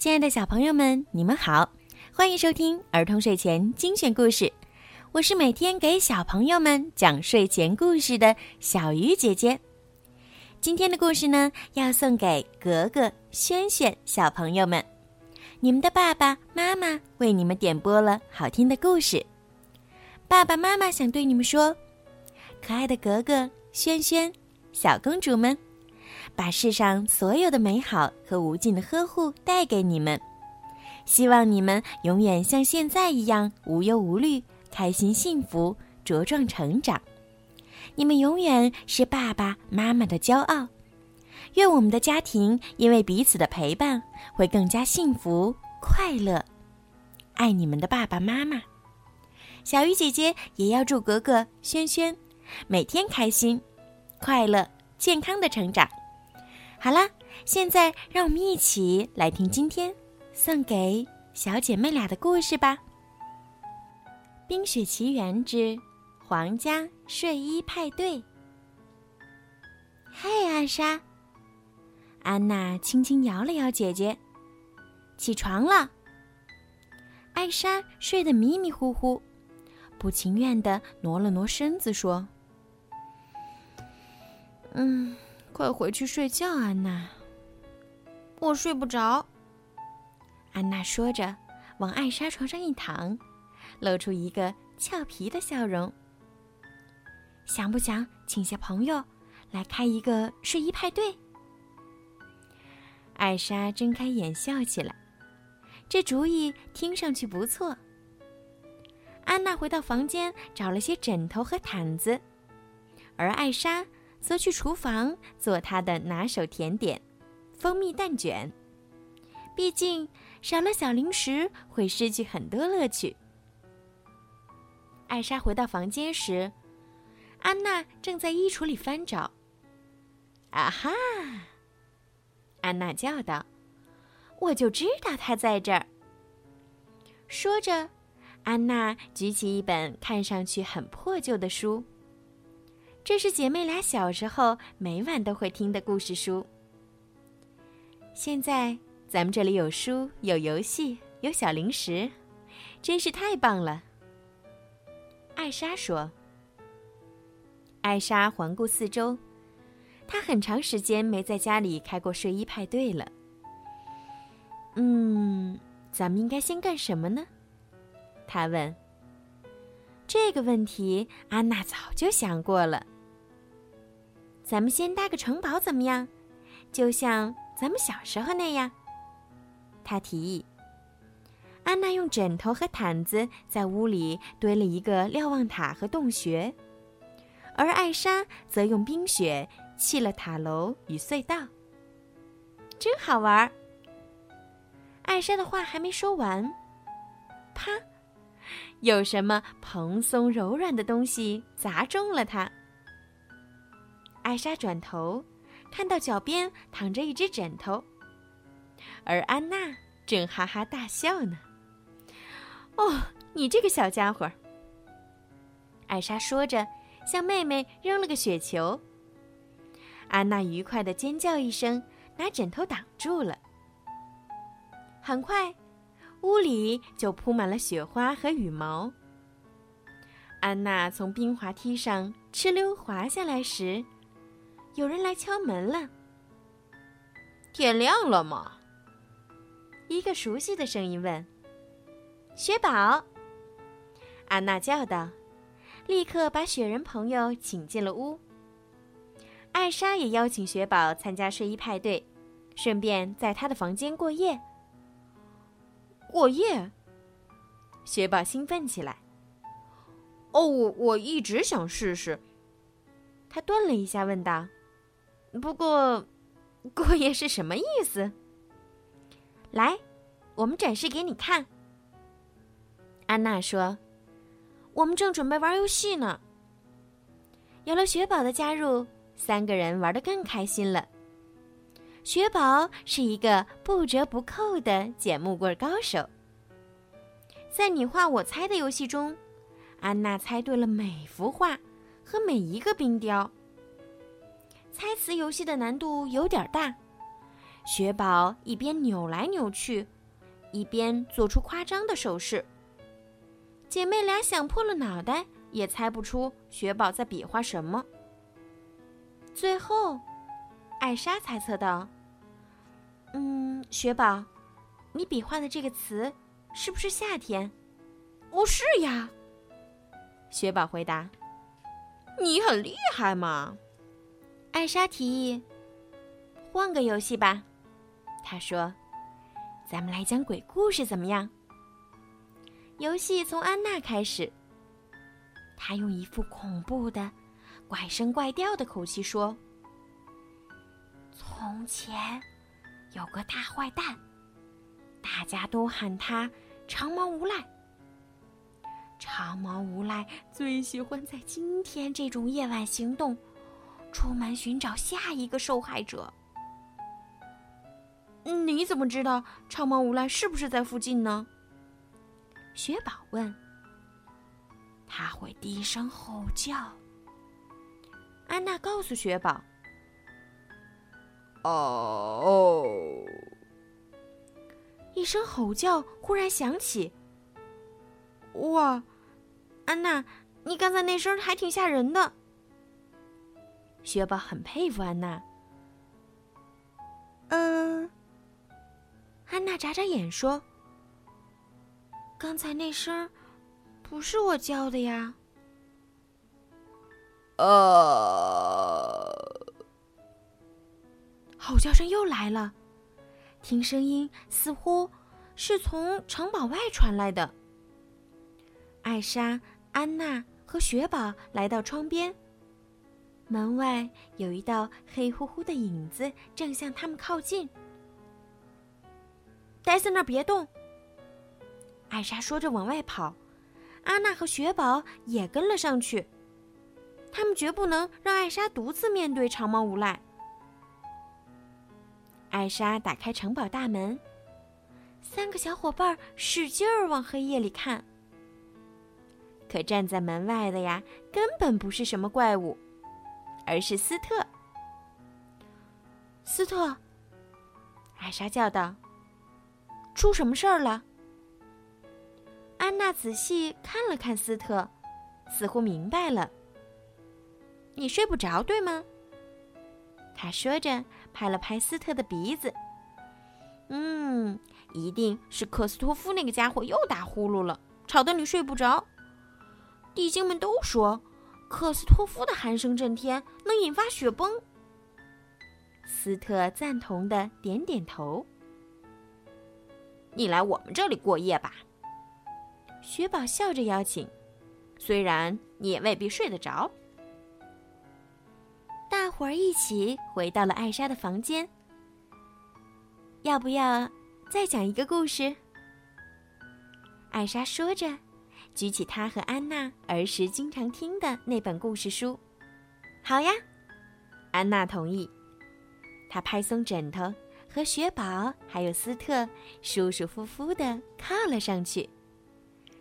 亲爱的小朋友们，你们好，欢迎收听儿童睡前精选故事。我是每天给小朋友们讲睡前故事的小鱼姐姐。今天的故事呢，要送给格格、轩轩小朋友们。你们的爸爸妈妈为你们点播了好听的故事。爸爸妈妈想对你们说：可爱的格格、轩轩，小公主们。把世上所有的美好和无尽的呵护带给你们，希望你们永远像现在一样无忧无虑、开心幸福、茁壮成长。你们永远是爸爸妈妈的骄傲。愿我们的家庭因为彼此的陪伴会更加幸福快乐。爱你们的爸爸妈妈。小鱼姐姐也要祝格格、轩轩每天开心、快乐、健康的成长。好了，现在让我们一起来听今天送给小姐妹俩的故事吧，《冰雪奇缘之皇家睡衣派对》。嘿，艾莎，安娜轻轻摇了摇姐姐，起床了。艾莎睡得迷迷糊糊，不情愿的挪了挪身子，说：“嗯。”快回去睡觉，安娜。我睡不着。安娜说着，往艾莎床上一躺，露出一个俏皮的笑容。想不想请些朋友来开一个睡衣派对？艾莎睁开眼笑起来，这主意听上去不错。安娜回到房间，找了些枕头和毯子，而艾莎。则去厨房做他的拿手甜点——蜂蜜蛋卷。毕竟少了小零食会失去很多乐趣。艾莎回到房间时，安娜正在衣橱里翻找。啊哈！安娜叫道：“我就知道他在这儿。”说着，安娜举起一本看上去很破旧的书。这是姐妹俩小时候每晚都会听的故事书。现在咱们这里有书、有游戏、有小零食，真是太棒了。艾莎说。艾莎环顾四周，她很长时间没在家里开过睡衣派对了。嗯，咱们应该先干什么呢？她问。这个问题，安娜早就想过了。咱们先搭个城堡怎么样？就像咱们小时候那样。他提议。安娜用枕头和毯子在屋里堆了一个瞭望塔和洞穴，而艾莎则用冰雪砌了塔楼与隧道。真好玩儿。艾莎的话还没说完，啪，有什么蓬松柔软的东西砸中了她。艾莎转头，看到脚边躺着一只枕头，而安娜正哈哈大笑呢。哦，你这个小家伙！艾莎说着，向妹妹扔了个雪球。安娜愉快的尖叫一声，拿枕头挡住了。很快，屋里就铺满了雪花和羽毛。安娜从冰滑梯上哧溜滑下来时。有人来敲门了。天亮了吗？一个熟悉的声音问。雪宝，安娜叫道，立刻把雪人朋友请进了屋。艾莎也邀请雪宝参加睡衣派对，顺便在他的房间过夜。过夜？雪宝兴奋起来。哦，我我一直想试试。他顿了一下，问道。不过，过夜是什么意思？来，我们展示给你看。安娜说：“我们正准备玩游戏呢。”有了雪宝的加入，三个人玩的更开心了。雪宝是一个不折不扣的捡木棍高手。在你画我猜的游戏中，安娜猜对了每幅画和每一个冰雕。猜词游戏的难度有点大，雪宝一边扭来扭去，一边做出夸张的手势。姐妹俩想破了脑袋也猜不出雪宝在比划什么。最后，艾莎猜测道：“嗯，雪宝，你比划的这个词是不是夏天？”“哦，是呀。”雪宝回答。“你很厉害嘛。”艾莎提议：“换个游戏吧。”她说：“咱们来讲鬼故事怎么样？”游戏从安娜开始。她用一副恐怖的、怪声怪调的口气说：“从前有个大坏蛋，大家都喊他长毛无赖。长毛无赖最喜欢在今天这种夜晚行动。”出门寻找下一个受害者。你怎么知道长毛无赖是不是在附近呢？雪宝问。他会低声吼叫。安娜告诉雪宝。哦。一声吼叫忽然响起。哇，安娜，你刚才那声还挺吓人的。雪宝很佩服安娜。嗯，安娜眨眨眼说：“刚才那声不是我叫的呀。”呃，吼叫声又来了，听声音似乎是从城堡外传来的。艾莎、安娜和雪宝来到窗边。门外有一道黑乎乎的影子，正向他们靠近。待在那儿别动。艾莎说着往外跑，阿娜和雪宝也跟了上去。他们绝不能让艾莎独自面对长毛无赖。艾莎打开城堡大门，三个小伙伴使劲儿往黑夜里看。可站在门外的呀，根本不是什么怪物。而是斯特，斯特，艾莎叫道：“出什么事儿了？”安娜仔细看了看斯特，似乎明白了。“你睡不着，对吗？”他说着，拍了拍斯特的鼻子。“嗯，一定是克斯托夫那个家伙又打呼噜了，吵得你睡不着。”地精们都说。克斯托夫的鼾声震天，能引发雪崩。斯特赞同的点点头。你来我们这里过夜吧，雪宝笑着邀请。虽然你也未必睡得着。大伙儿一起回到了艾莎的房间。要不要再讲一个故事？艾莎说着。举起他和安娜儿时经常听的那本故事书，好呀，安娜同意。她拍松枕头，和雪宝还有斯特舒舒服服的靠了上去，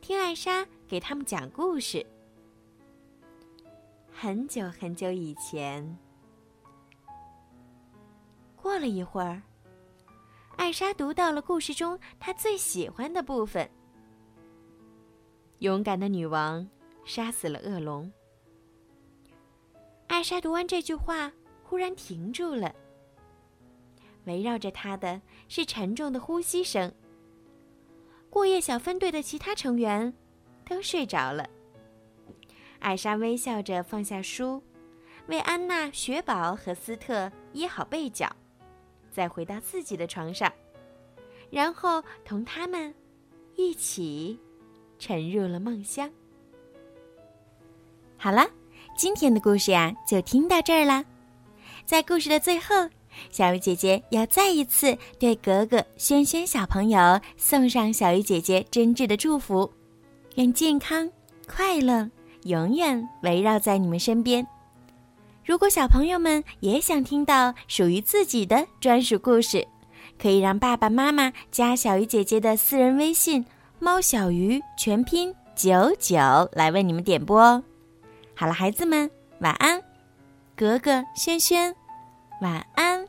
听艾莎给他们讲故事。很久很久以前，过了一会儿，艾莎读到了故事中她最喜欢的部分。勇敢的女王杀死了恶龙。艾莎读完这句话，忽然停住了。围绕着她的是沉重的呼吸声。过夜小分队的其他成员都睡着了。艾莎微笑着放下书，为安娜、雪宝和斯特掖好被角，再回到自己的床上，然后同他们一起。沉入了梦乡。好了，今天的故事呀，就听到这儿啦。在故事的最后，小鱼姐姐要再一次对格格、轩轩小朋友送上小鱼姐姐真挚的祝福，愿健康快乐永远围绕在你们身边。如果小朋友们也想听到属于自己的专属故事，可以让爸爸妈妈加小鱼姐姐的私人微信。猫小鱼全拼九九来为你们点播哦。好了，孩子们晚安，格格、轩轩晚安。